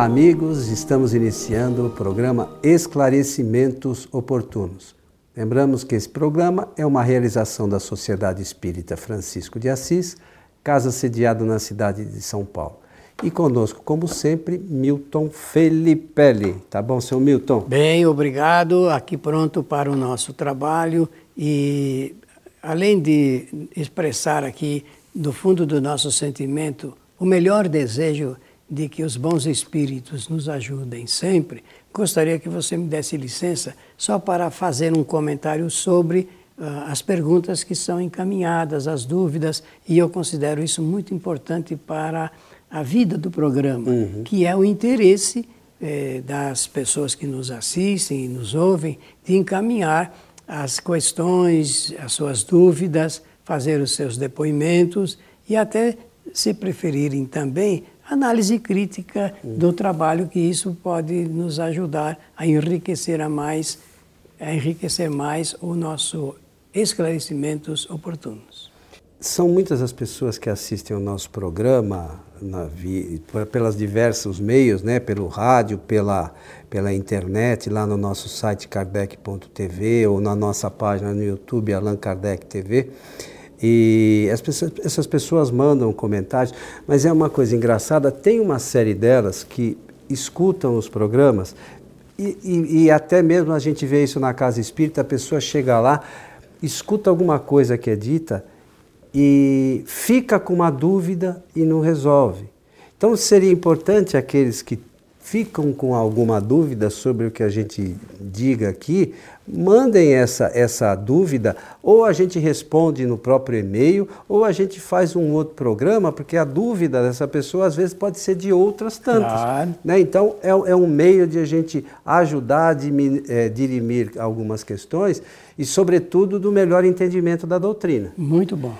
Olá, amigos. Estamos iniciando o programa Esclarecimentos Oportunos. Lembramos que esse programa é uma realização da Sociedade Espírita Francisco de Assis, casa sediada na cidade de São Paulo. E conosco, como sempre, Milton Felipelli. Tá bom, seu Milton? Bem, obrigado. Aqui pronto para o nosso trabalho e além de expressar aqui do fundo do nosso sentimento o melhor desejo de que os bons espíritos nos ajudem sempre, gostaria que você me desse licença só para fazer um comentário sobre uh, as perguntas que são encaminhadas, as dúvidas, e eu considero isso muito importante para a vida do programa, uhum. que é o interesse eh, das pessoas que nos assistem e nos ouvem de encaminhar as questões, as suas dúvidas, fazer os seus depoimentos e até, se preferirem também, análise crítica do trabalho, que isso pode nos ajudar a enriquecer a mais, a enriquecer mais o nosso esclarecimentos oportunos. São muitas as pessoas que assistem ao nosso programa na, pelas diversos meios, né, pelo rádio, pela, pela internet, lá no nosso site kardec.tv ou na nossa página no YouTube Allan Kardec TV. E pessoas, essas pessoas mandam comentários, mas é uma coisa engraçada, tem uma série delas que escutam os programas e, e, e, até mesmo a gente vê isso na casa espírita, a pessoa chega lá, escuta alguma coisa que é dita e fica com uma dúvida e não resolve. Então seria importante aqueles que ficam com alguma dúvida sobre o que a gente diga aqui, mandem essa, essa dúvida, ou a gente responde no próprio e-mail, ou a gente faz um outro programa, porque a dúvida dessa pessoa às vezes pode ser de outras tantas. Claro. Né? Então é, é um meio de a gente ajudar a dimir, é, dirimir algumas questões e, sobretudo, do melhor entendimento da doutrina. Muito bom.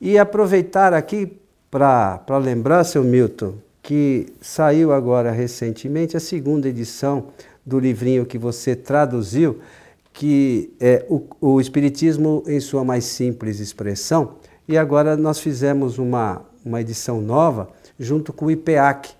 E aproveitar aqui para lembrar, seu Milton, que saiu agora recentemente a segunda edição do livrinho que você traduziu, que é o, o Espiritismo em sua mais simples expressão. E agora nós fizemos uma, uma edição nova junto com o IPEAC,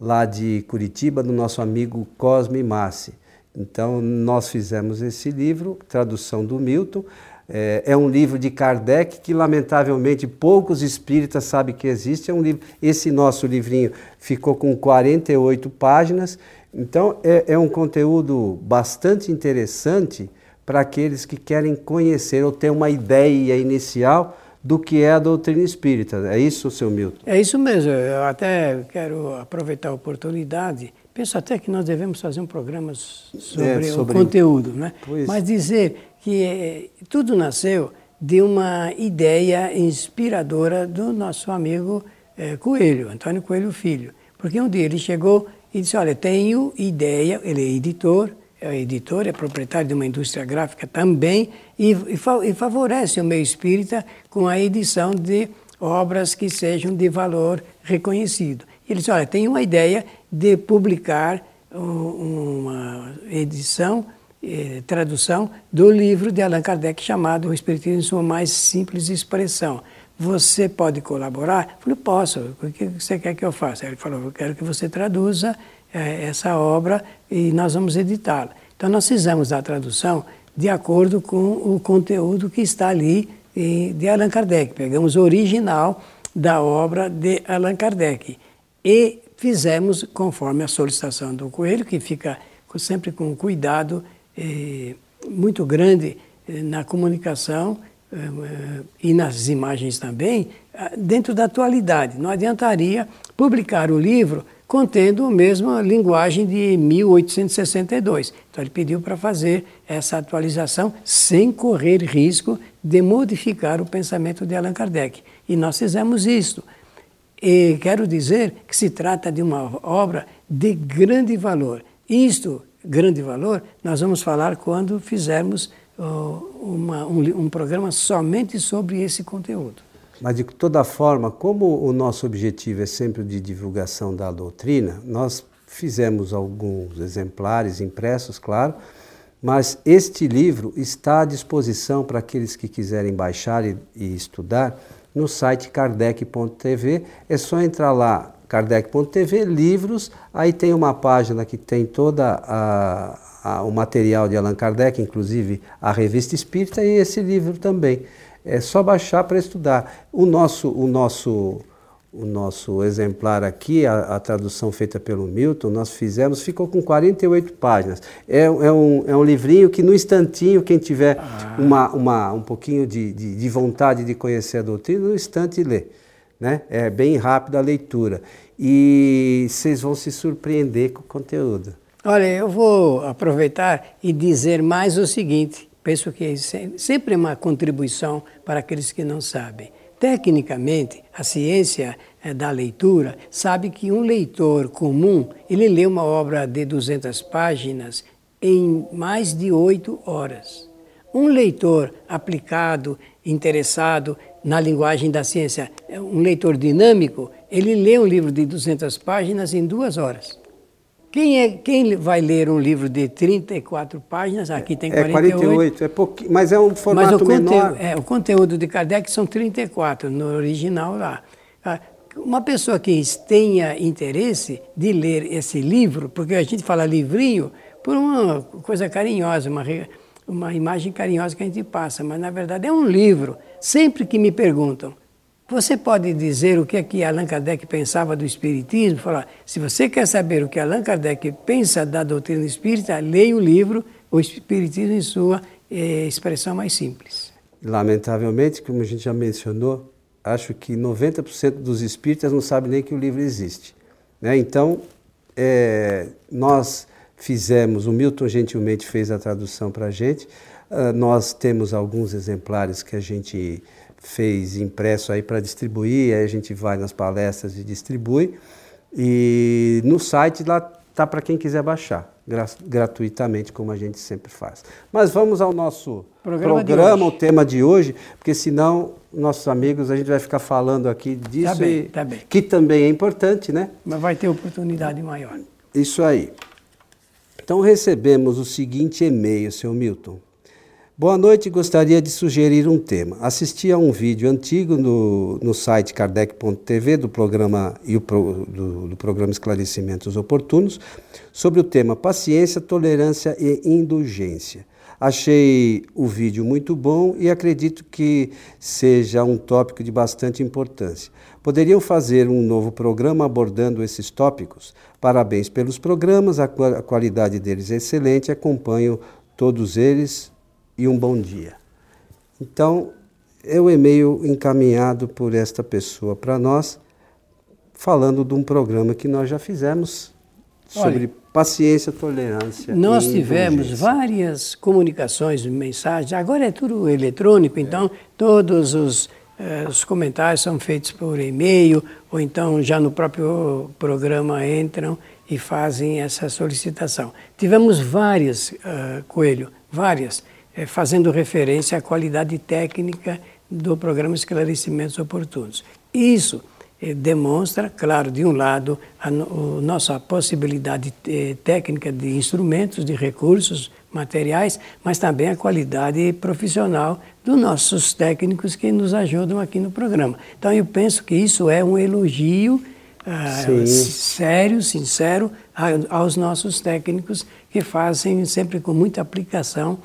lá de Curitiba, do nosso amigo Cosme Massi. Então, nós fizemos esse livro, tradução do Milton. É, é, um livro de Kardec que, lamentavelmente, poucos espíritas sabem que existe. É um livro, esse nosso livrinho ficou com 48 páginas. Então, é, é um conteúdo bastante interessante para aqueles que querem conhecer ou ter uma ideia inicial do que é a doutrina espírita. É isso, seu Milton? É isso mesmo. Eu até quero aproveitar a oportunidade. Penso até que nós devemos fazer um programa sobre, é, sobre... o conteúdo, né? Pois. Mas dizer que eh, tudo nasceu de uma ideia inspiradora do nosso amigo eh, Coelho, Antônio Coelho Filho. Porque um dia ele chegou e disse: Olha, tenho ideia, ele é editor, é editor, é proprietário de uma indústria gráfica também, e, e, e favorece o meio espírita com a edição de obras que sejam de valor reconhecido. Ele disse: Olha, tenho uma ideia de publicar uma edição eh, tradução do livro de Allan Kardec chamado O Espiritismo em sua mais simples expressão. Você pode colaborar? Eu falei, posso. O que você quer que eu faça? Ele falou, eu quero que você traduza eh, essa obra e nós vamos editá-la. Então nós fizemos a tradução de acordo com o conteúdo que está ali eh, de Allan Kardec. Pegamos o original da obra de Allan Kardec e fizemos conforme a solicitação do Coelho, que fica sempre com cuidado é, muito grande é, na comunicação é, e nas imagens também, dentro da atualidade. Não adiantaria publicar o livro contendo a mesma linguagem de 1862. Então ele pediu para fazer essa atualização sem correr risco de modificar o pensamento de Allan Kardec. E nós fizemos isso. E quero dizer que se trata de uma obra de grande valor. Isto grande valor, nós vamos falar quando fizermos uh, uma, um, um programa somente sobre esse conteúdo. Mas de toda forma, como o nosso objetivo é sempre de divulgação da doutrina, nós fizemos alguns exemplares impressos, claro, mas este livro está à disposição para aqueles que quiserem baixar e, e estudar no site kardec.tv. É só entrar lá kardec.tv, livros, aí tem uma página que tem toda a, a, o material de Allan Kardec, inclusive a revista espírita e esse livro também. É só baixar para estudar. O nosso, o nosso o nosso exemplar aqui, a, a, tradução feita pelo Milton, nós fizemos, ficou com 48 páginas. É, é, um, é um livrinho que no instantinho, quem tiver ah. uma, uma, um pouquinho de, de, de, vontade de conhecer a doutrina, no instante lê. Né? É bem rápida a leitura. E vocês vão se surpreender com o conteúdo. Olha, eu vou aproveitar e dizer mais o seguinte: penso que é sempre é uma contribuição para aqueles que não sabem. Tecnicamente, a ciência eh, da leitura sabe que um leitor comum, ele lê uma obra de 200 páginas em mais de oito horas. Um leitor aplicado, interessado na linguagem da ciência, eh, um leitor dinâmico, ele lê um livro de 200 páginas em duas horas. Quem, é, quem vai ler um livro de 34 páginas? Aqui tem 48. É 48, é pouquinho, mas é um formato mas o menor. É, o conteúdo de Kardec são 34, no original lá. Ah, uma pessoa que tenha interesse de ler esse livro, porque a gente fala livrinho por uma coisa carinhosa, uma, uma imagem carinhosa que a gente passa, mas na verdade é um livro. Sempre que me perguntam, você pode dizer o que é que Allan Kardec pensava do Espiritismo? Falar, se você quer saber o que Allan Kardec pensa da doutrina espírita, leia o livro O Espiritismo em sua eh, expressão mais simples. Lamentavelmente, como a gente já mencionou, acho que 90% dos espíritas não sabem nem que o livro existe. Né? Então, é, nós fizemos, o Milton gentilmente fez a tradução para a gente, uh, nós temos alguns exemplares que a gente fez impresso aí para distribuir, aí a gente vai nas palestras e distribui. E no site lá tá para quem quiser baixar, gratuitamente, como a gente sempre faz. Mas vamos ao nosso programa, programa o tema de hoje, porque senão nossos amigos a gente vai ficar falando aqui disso tá bem, tá bem. que também é importante, né? Mas vai ter oportunidade maior. Isso aí. Então recebemos o seguinte e-mail, seu Milton. Boa noite, gostaria de sugerir um tema. Assisti a um vídeo antigo no, no site kardec.tv do programa e o pro, do, do programa Esclarecimentos Oportunos sobre o tema paciência, tolerância e indulgência. Achei o vídeo muito bom e acredito que seja um tópico de bastante importância. Poderiam fazer um novo programa abordando esses tópicos? Parabéns pelos programas, a qualidade deles é excelente, acompanho todos eles e um bom dia. Então, é o e-mail encaminhado por esta pessoa para nós, falando de um programa que nós já fizemos sobre Olha, paciência, tolerância. Nós tivemos várias comunicações, mensagens, agora é tudo eletrônico, então todos os, eh, os comentários são feitos por e-mail, ou então já no próprio programa entram e fazem essa solicitação. Tivemos várias, uh, Coelho, várias é, fazendo referência à qualidade técnica do programa Esclarecimentos Oportunos. Isso é, demonstra, claro, de um lado, a, a nossa possibilidade é, técnica de instrumentos, de recursos materiais, mas também a qualidade profissional dos nossos técnicos que nos ajudam aqui no programa. Então, eu penso que isso é um elogio ah, sério, sincero aos nossos técnicos que fazem sempre com muita aplicação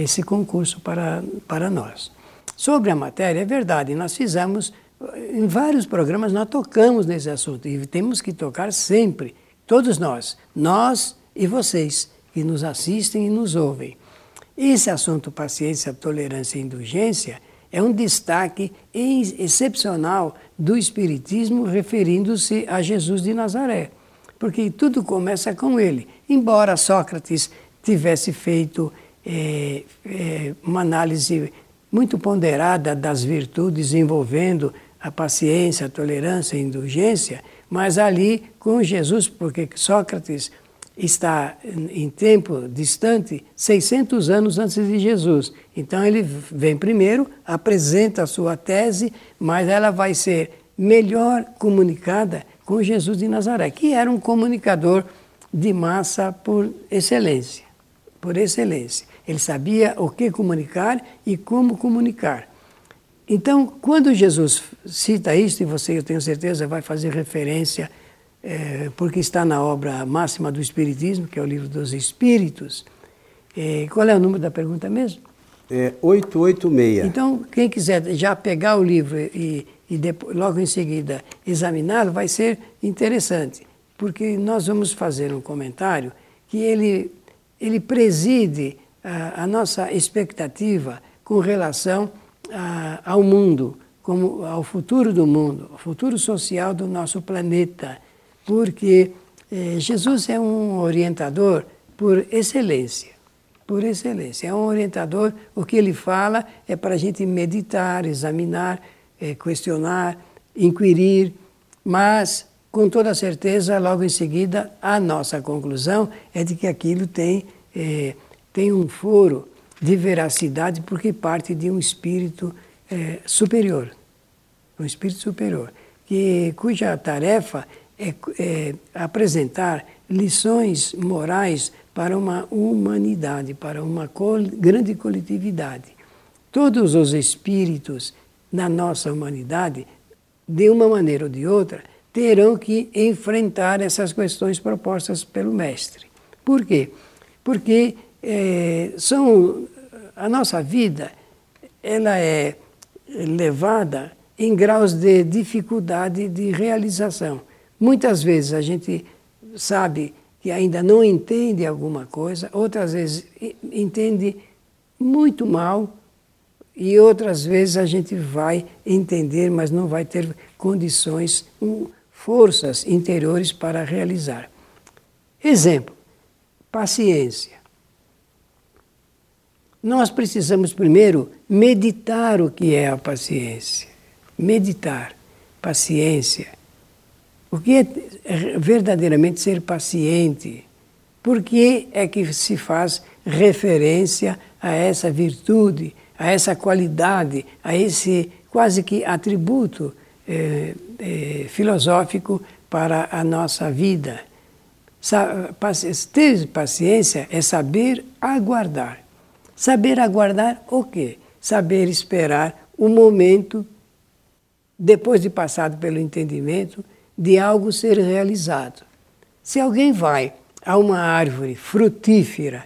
esse concurso para, para nós. Sobre a matéria, é verdade, nós fizemos, em vários programas nós tocamos nesse assunto e temos que tocar sempre, todos nós, nós e vocês que nos assistem e nos ouvem. Esse assunto paciência, tolerância e indulgência é um destaque excepcional do Espiritismo referindo-se a Jesus de Nazaré, porque tudo começa com ele. Embora Sócrates tivesse feito é, é, uma análise muito ponderada das virtudes envolvendo a paciência, a tolerância, a indulgência, mas ali com Jesus, porque Sócrates está em tempo distante, 600 anos antes de Jesus. Então ele vem primeiro, apresenta a sua tese, mas ela vai ser melhor comunicada com Jesus de Nazaré, que era um comunicador de massa por excelência, por excelência. Ele sabia o que comunicar e como comunicar. Então, quando Jesus cita isso, e você, eu tenho certeza, vai fazer referência é, porque está na obra máxima do Espiritismo, que é o livro dos Espíritos. É, qual é o número da pergunta mesmo? É 886. Então, quem quiser já pegar o livro e, e depois, logo em seguida examiná-lo, vai ser interessante, porque nós vamos fazer um comentário que ele, ele preside a, nossa expectativa com relação a, ao mundo, como ao futuro do mundo, ao futuro social do nosso planeta, porque eh, Jesus é um orientador por excelência, por excelência. É um orientador, o que ele fala é para a gente meditar, examinar, eh, questionar, inquirir, mas com toda certeza, logo em seguida, a nossa conclusão é de que aquilo tem, eh, tem um foro de veracidade porque parte de um espírito é, superior, um espírito superior, que, cuja tarefa é, é apresentar lições morais para uma humanidade, para uma grande coletividade. Todos os espíritos na nossa humanidade, de uma maneira ou de outra, terão que enfrentar essas questões propostas pelo Mestre. Por quê? Porque é, são a nossa vida ela é levada em graus de dificuldade de realização. Muitas vezes a gente sabe que ainda não entende alguma coisa, outras vezes entende muito mal e outras vezes a gente vai entender, mas não vai ter condições, forças interiores para realizar. Exemplo: paciência. Nós precisamos primeiro meditar o que é a paciência. Meditar, paciência. O que é verdadeiramente ser paciente? Por que é que se faz referência a essa virtude, a essa qualidade, a esse quase que atributo eh, eh, filosófico para a nossa vida? Ter paciência é saber aguardar. Saber aguardar o quê? Saber esperar o momento, depois de passado pelo entendimento, de algo ser realizado. Se alguém vai a uma árvore frutífera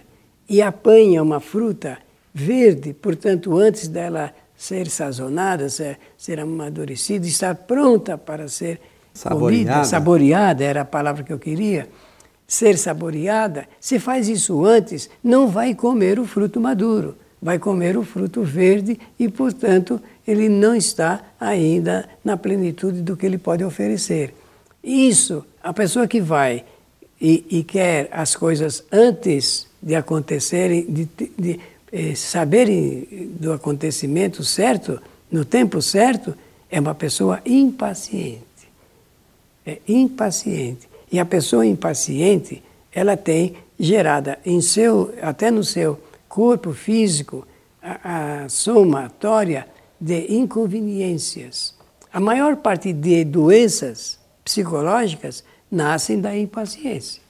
e apanha uma fruta verde, portanto, antes dela ser sazonada, ser, ser amadurecida, estar pronta para ser saboreada. comida, saboreada, era a palavra que eu queria ser saboreada, se faz isso antes, não vai comer o fruto maduro, vai comer o fruto verde e, portanto, ele não está ainda na plenitude do que ele pode oferecer. Isso, a pessoa que vai e, e quer as coisas antes de acontecerem, de, de, eh, saberem do acontecimento certo, no tempo certo, é uma pessoa impaciente. É impaciente. E a pessoa impaciente, ela tem gerada em seu, até no seu corpo físico, a, a somatória de inconveniências. A maior parte de doenças psicológicas nascem da impaciência.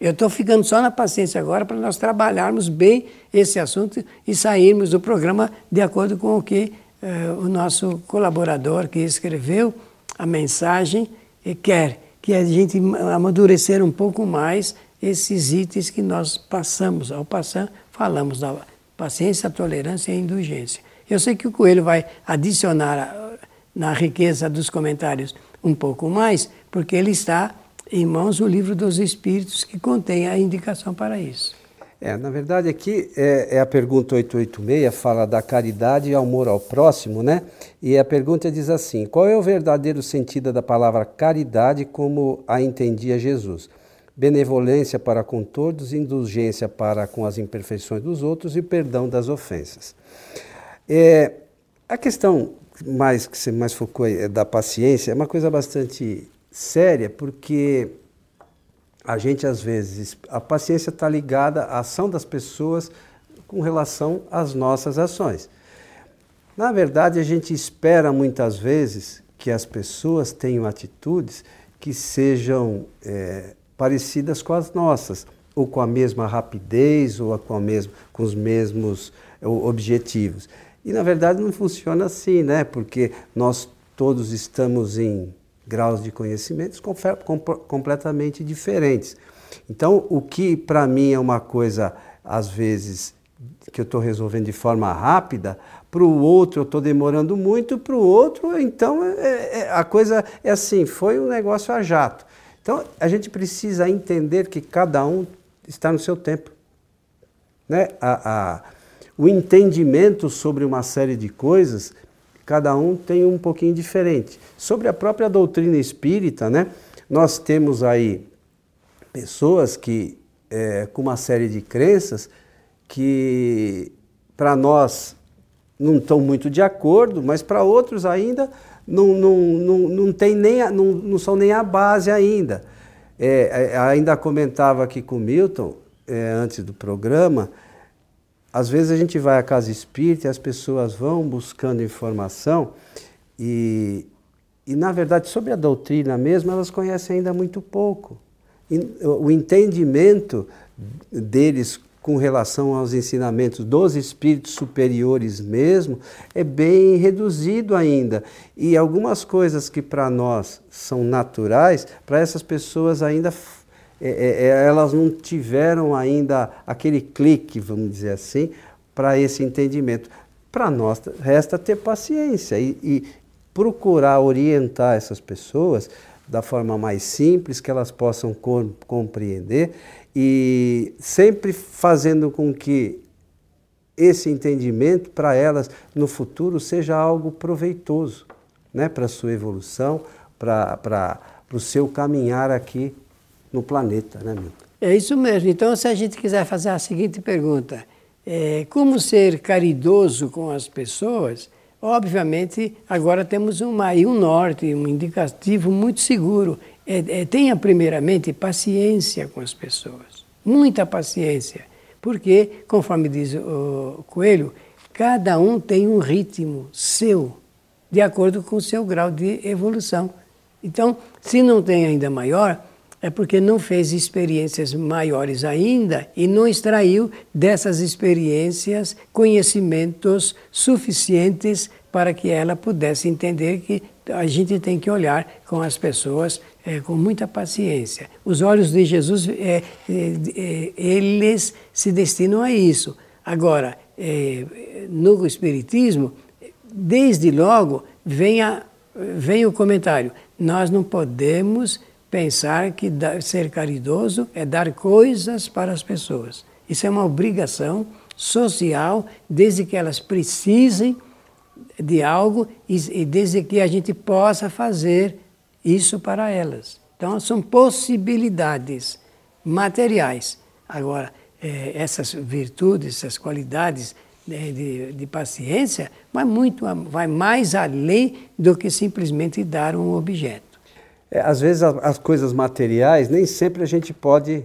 Eu estou ficando só na paciência agora para nós trabalharmos bem esse assunto e sairmos do programa de acordo com o que eh, o nosso colaborador que escreveu a mensagem quer que a gente amadurecer um pouco mais esses itens que nós passamos. Ao passar, falamos da paciência, tolerância e indulgência. Eu sei que o Coelho vai adicionar na riqueza dos comentários um pouco mais, porque ele está em mãos o livro dos Espíritos que contém a indicação para isso. É, na verdade, aqui é, é, a pergunta 886, fala da caridade e amor ao próximo, né? E a pergunta diz assim: qual é o verdadeiro sentido da palavra caridade como a entendia Jesus? Benevolência para com todos, indulgência para com as imperfeições dos outros e perdão das ofensas. É, a questão mais que você mais focou é da paciência é uma coisa bastante séria, porque a gente às vezes, a paciência está ligada à ação das pessoas com relação às nossas ações. Na verdade, a gente espera muitas vezes que as pessoas tenham atitudes que sejam é, parecidas com as nossas, ou com a mesma rapidez, ou com, a mesma, com os mesmos objetivos. E na verdade não funciona assim, né? Porque nós todos estamos em graus de conhecimentos completamente diferentes. Então, o que para mim é uma coisa, às vezes, que eu estou resolvendo de forma rápida, para o outro eu estou demorando muito, para o outro, então é, é, a coisa é assim, foi um negócio a jato. Então, a gente precisa entender que cada um está no seu tempo. Né? A, a, o entendimento sobre uma série de coisas, cada um tem um pouquinho diferente. Sobre a própria doutrina espírita, né? nós temos aí pessoas que, é, com uma série de crenças, que para nós não estão muito de acordo, mas para outros ainda não, não, não, não, tem nem a, não, não são nem a base ainda. É, é ainda comentava aqui com o Milton, é, antes do programa, às vezes a gente vai à casa espírita e as pessoas vão buscando informação e, e na verdade, sobre a doutrina mesmo, elas conhecem ainda muito pouco. O entendimento deles com relação aos ensinamentos dos espíritos superiores mesmo, é bem reduzido ainda. E algumas coisas que para nós são naturais, para essas pessoas ainda é, é, é, elas não tiveram ainda aquele clique, vamos dizer assim, para esse entendimento. Para nós resta ter paciência e, e procurar orientar essas pessoas da forma mais simples, que elas possam compreender e sempre fazendo com que esse entendimento para elas no futuro seja algo proveitoso né, para a sua evolução, para o seu caminhar aqui no planeta. Né, Milton? É isso mesmo. Então, se a gente quiser fazer a seguinte pergunta: é, como ser caridoso com as pessoas? Obviamente, agora temos um, aí um norte, um indicativo muito seguro. É, é, tenha, primeiramente, paciência com as pessoas. Muita paciência. Porque, conforme diz o Coelho, cada um tem um ritmo seu, de acordo com o seu grau de evolução. Então, se não tem ainda maior, é porque não fez experiências maiores ainda e não extraiu dessas experiências conhecimentos suficientes para que ela pudesse entender que a gente tem que olhar com as pessoas é, com muita paciência. Os olhos de Jesus, é, é, eles se destinam a isso. Agora, no Espiritismo, desde logo vem, a, vem o comentário: nós não podemos pensar que ser caridoso é dar coisas para as pessoas. Isso é uma obrigação social, desde que elas precisem de algo e, desde que a gente possa fazer isso para elas. Então, são possibilidades materiais. Agora, é, essas virtudes, essas qualidades de, de, de, paciência, vai, muito, vai mais além do que simplesmente dar um objeto. É, às vezes as coisas materiais nem sempre a gente pode,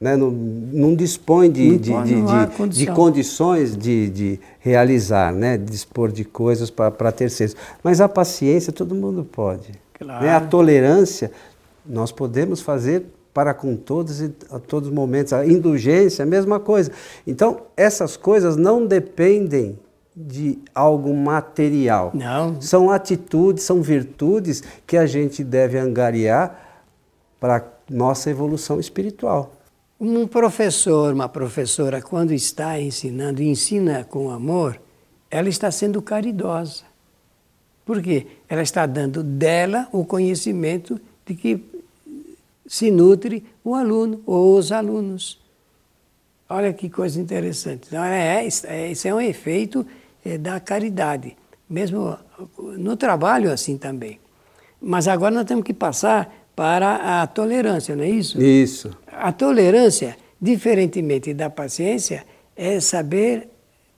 né, não, não dispõe de, não de, de, de, de, condições de, de realizar, né, dispor de coisas para terceiros. Mas a paciência todo mundo pode. Claro. Né? A tolerância nós podemos fazer para com todos e a todos os momentos. A indulgência, a mesma coisa. Então, essas coisas não dependem de algo material. Não. São atitudes, são virtudes que a gente deve angariar para nossa evolução espiritual. Um professor, uma professora, quando está ensinando ensina com amor, ela está sendo caridosa. Por quê? Ela está dando dela o conhecimento de que se nutre o aluno ou os alunos. Olha que coisa interessante. Então, é, é, isso é um efeito é, da caridade, mesmo no trabalho assim também. Mas agora nós temos que passar para a tolerância, não é isso? Isso. A tolerância, diferentemente da paciência, é saber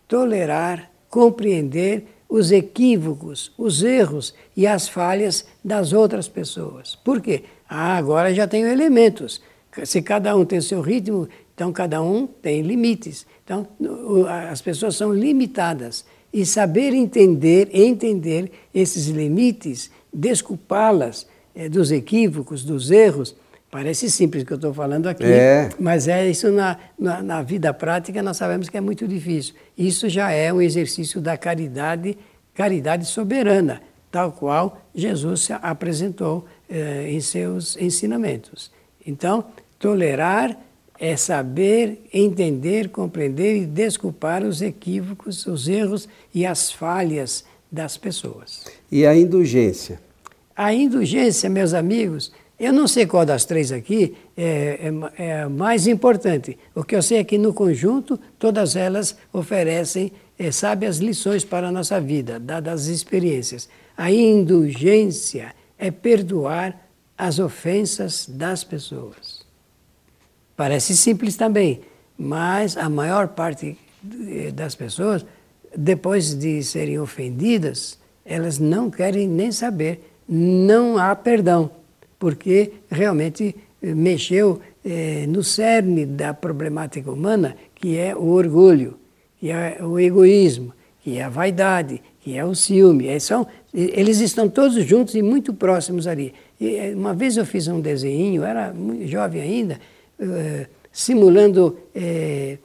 tolerar, compreender os equívocos, os erros e as falhas das outras pessoas. Por quê? Ah, agora já tenho elementos. Se cada um tem seu ritmo, então cada um tem limites. Então as pessoas são limitadas e saber entender, entender esses limites, desculpá-las é, dos equívocos, dos erros. Parece simples o que eu estou falando aqui, é. mas é isso na, na, na, vida prática nós sabemos que é muito difícil. Isso já é um exercício da caridade, caridade soberana, tal qual Jesus apresentou eh, em seus ensinamentos. Então, tolerar é saber, entender, compreender e desculpar os equívocos, os erros e as falhas das pessoas. E a indulgência? A indulgência, meus amigos, eu não sei qual das três aqui é, é, é a mais importante. O que eu sei é que, no conjunto, todas elas oferecem é, sábias lições para a nossa vida, dadas as experiências. A indulgência é perdoar as ofensas das pessoas. Parece simples também, mas a maior parte eh, das pessoas, depois de serem ofendidas, elas não querem nem saber, não há perdão, porque realmente eh, mexeu eh, no cerne da problemática humana, que é o orgulho, que é o egoísmo, que é a vaidade, que é o ciúme. É, são, eles estão todos juntos e muito próximos ali. E, uma vez eu fiz um desenho, era muito jovem ainda, eh, simulando eh,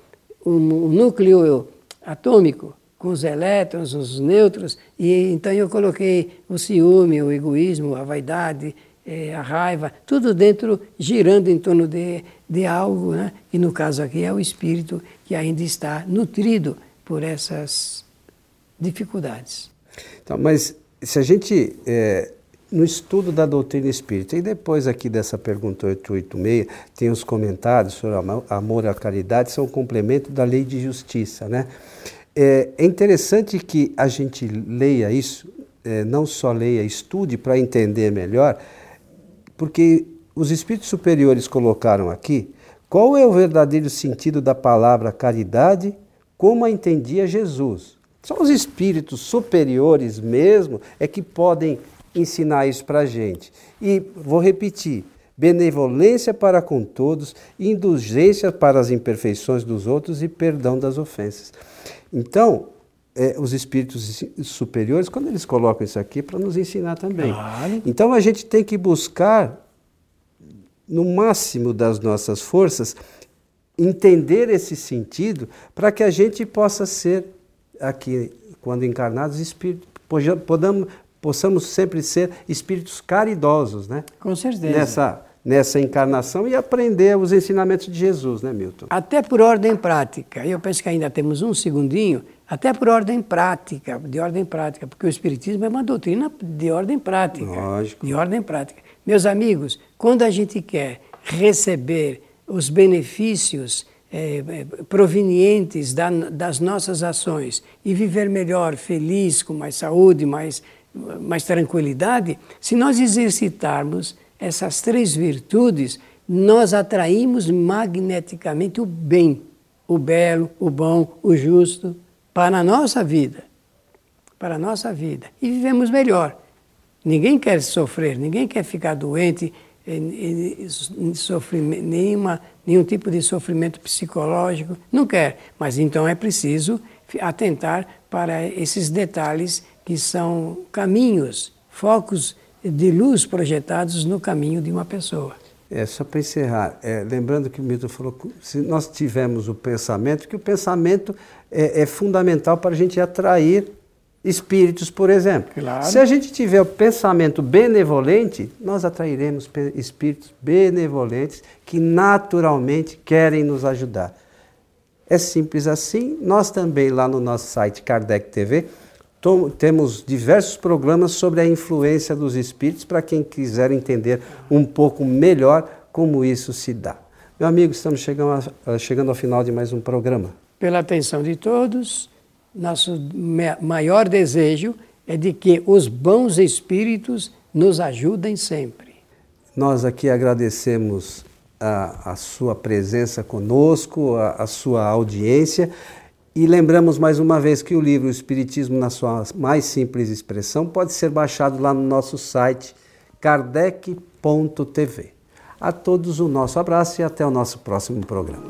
um, um, núcleo atômico com os elétrons, os nêutrons, e então eu coloquei o ciúme, o egoísmo, a vaidade, eh, a raiva, tudo dentro, girando em torno de, de algo, né? e no caso aqui é o espírito que ainda está nutrido por essas dificuldades. Então, mas se a gente é, no estudo da doutrina espírita. E depois aqui dessa pergunta 886, tem os comentários sobre amor à caridade, são complemento da lei de justiça. Né? É, é interessante que a gente leia isso, é, não só leia, estude para entender melhor, porque os espíritos superiores colocaram aqui qual é o verdadeiro sentido da palavra caridade, como a entendia Jesus. Só os espíritos superiores mesmo é que podem ensinar isso para a gente. E vou repetir: benevolência para com todos, indulgência para as imperfeições dos outros e perdão das ofensas. Então, é, os espíritos superiores, quando eles colocam isso aqui, é para nos ensinar também. Claro. Então, a gente tem que buscar, no máximo das nossas forças, entender esse sentido para que a gente possa ser, aqui, quando encarnados, espíritos, podamos, possamos sempre ser espíritos caridosos, né? Com certeza. Nessa, nessa encarnação e aprender os ensinamentos de Jesus, né, Milton? Até por ordem prática. Eu penso que ainda temos um segundinho. Até por ordem prática, de ordem prática, porque o Espiritismo é uma doutrina de ordem prática. Lógico. De ordem prática. Meus amigos, quando a gente quer receber os benefícios é, provenientes da, das nossas ações e viver melhor, feliz, com mais saúde, mais mais tranquilidade, se nós exercitarmos essas três virtudes, nós atraímos magneticamente o bem, o belo, o bom, o justo para a nossa vida. Para a nossa vida. E vivemos melhor. Ninguém quer sofrer, ninguém quer ficar doente, sofrer nenhuma, nenhum tipo de sofrimento psicológico, não quer. Mas então é preciso atentar para esses detalhes que são caminhos, focos de luz projetados no caminho de uma pessoa. É, só para encerrar, é, lembrando que o Milton falou, se nós tivermos o pensamento, que o pensamento é, é fundamental para a gente atrair espíritos, por exemplo. Claro. Se a gente tiver o pensamento benevolente, nós atrairemos espíritos benevolentes que naturalmente querem nos ajudar. É simples assim. Nós também, lá no nosso site Kardec TV, temos diversos programas sobre a influência dos espíritos para quem quiser entender um pouco melhor como isso se dá. Meu amigo, estamos chegando, a, chegando ao final de mais um programa. Pela atenção de todos, nosso maior desejo é de que os bons espíritos nos ajudem sempre. Nós aqui agradecemos a, a sua presença conosco, a, a sua audiência e lembramos mais uma vez que o livro Espiritismo na sua mais simples expressão pode ser baixado lá no nosso site kardec.tv. A todos o nosso abraço e até o nosso próximo programa.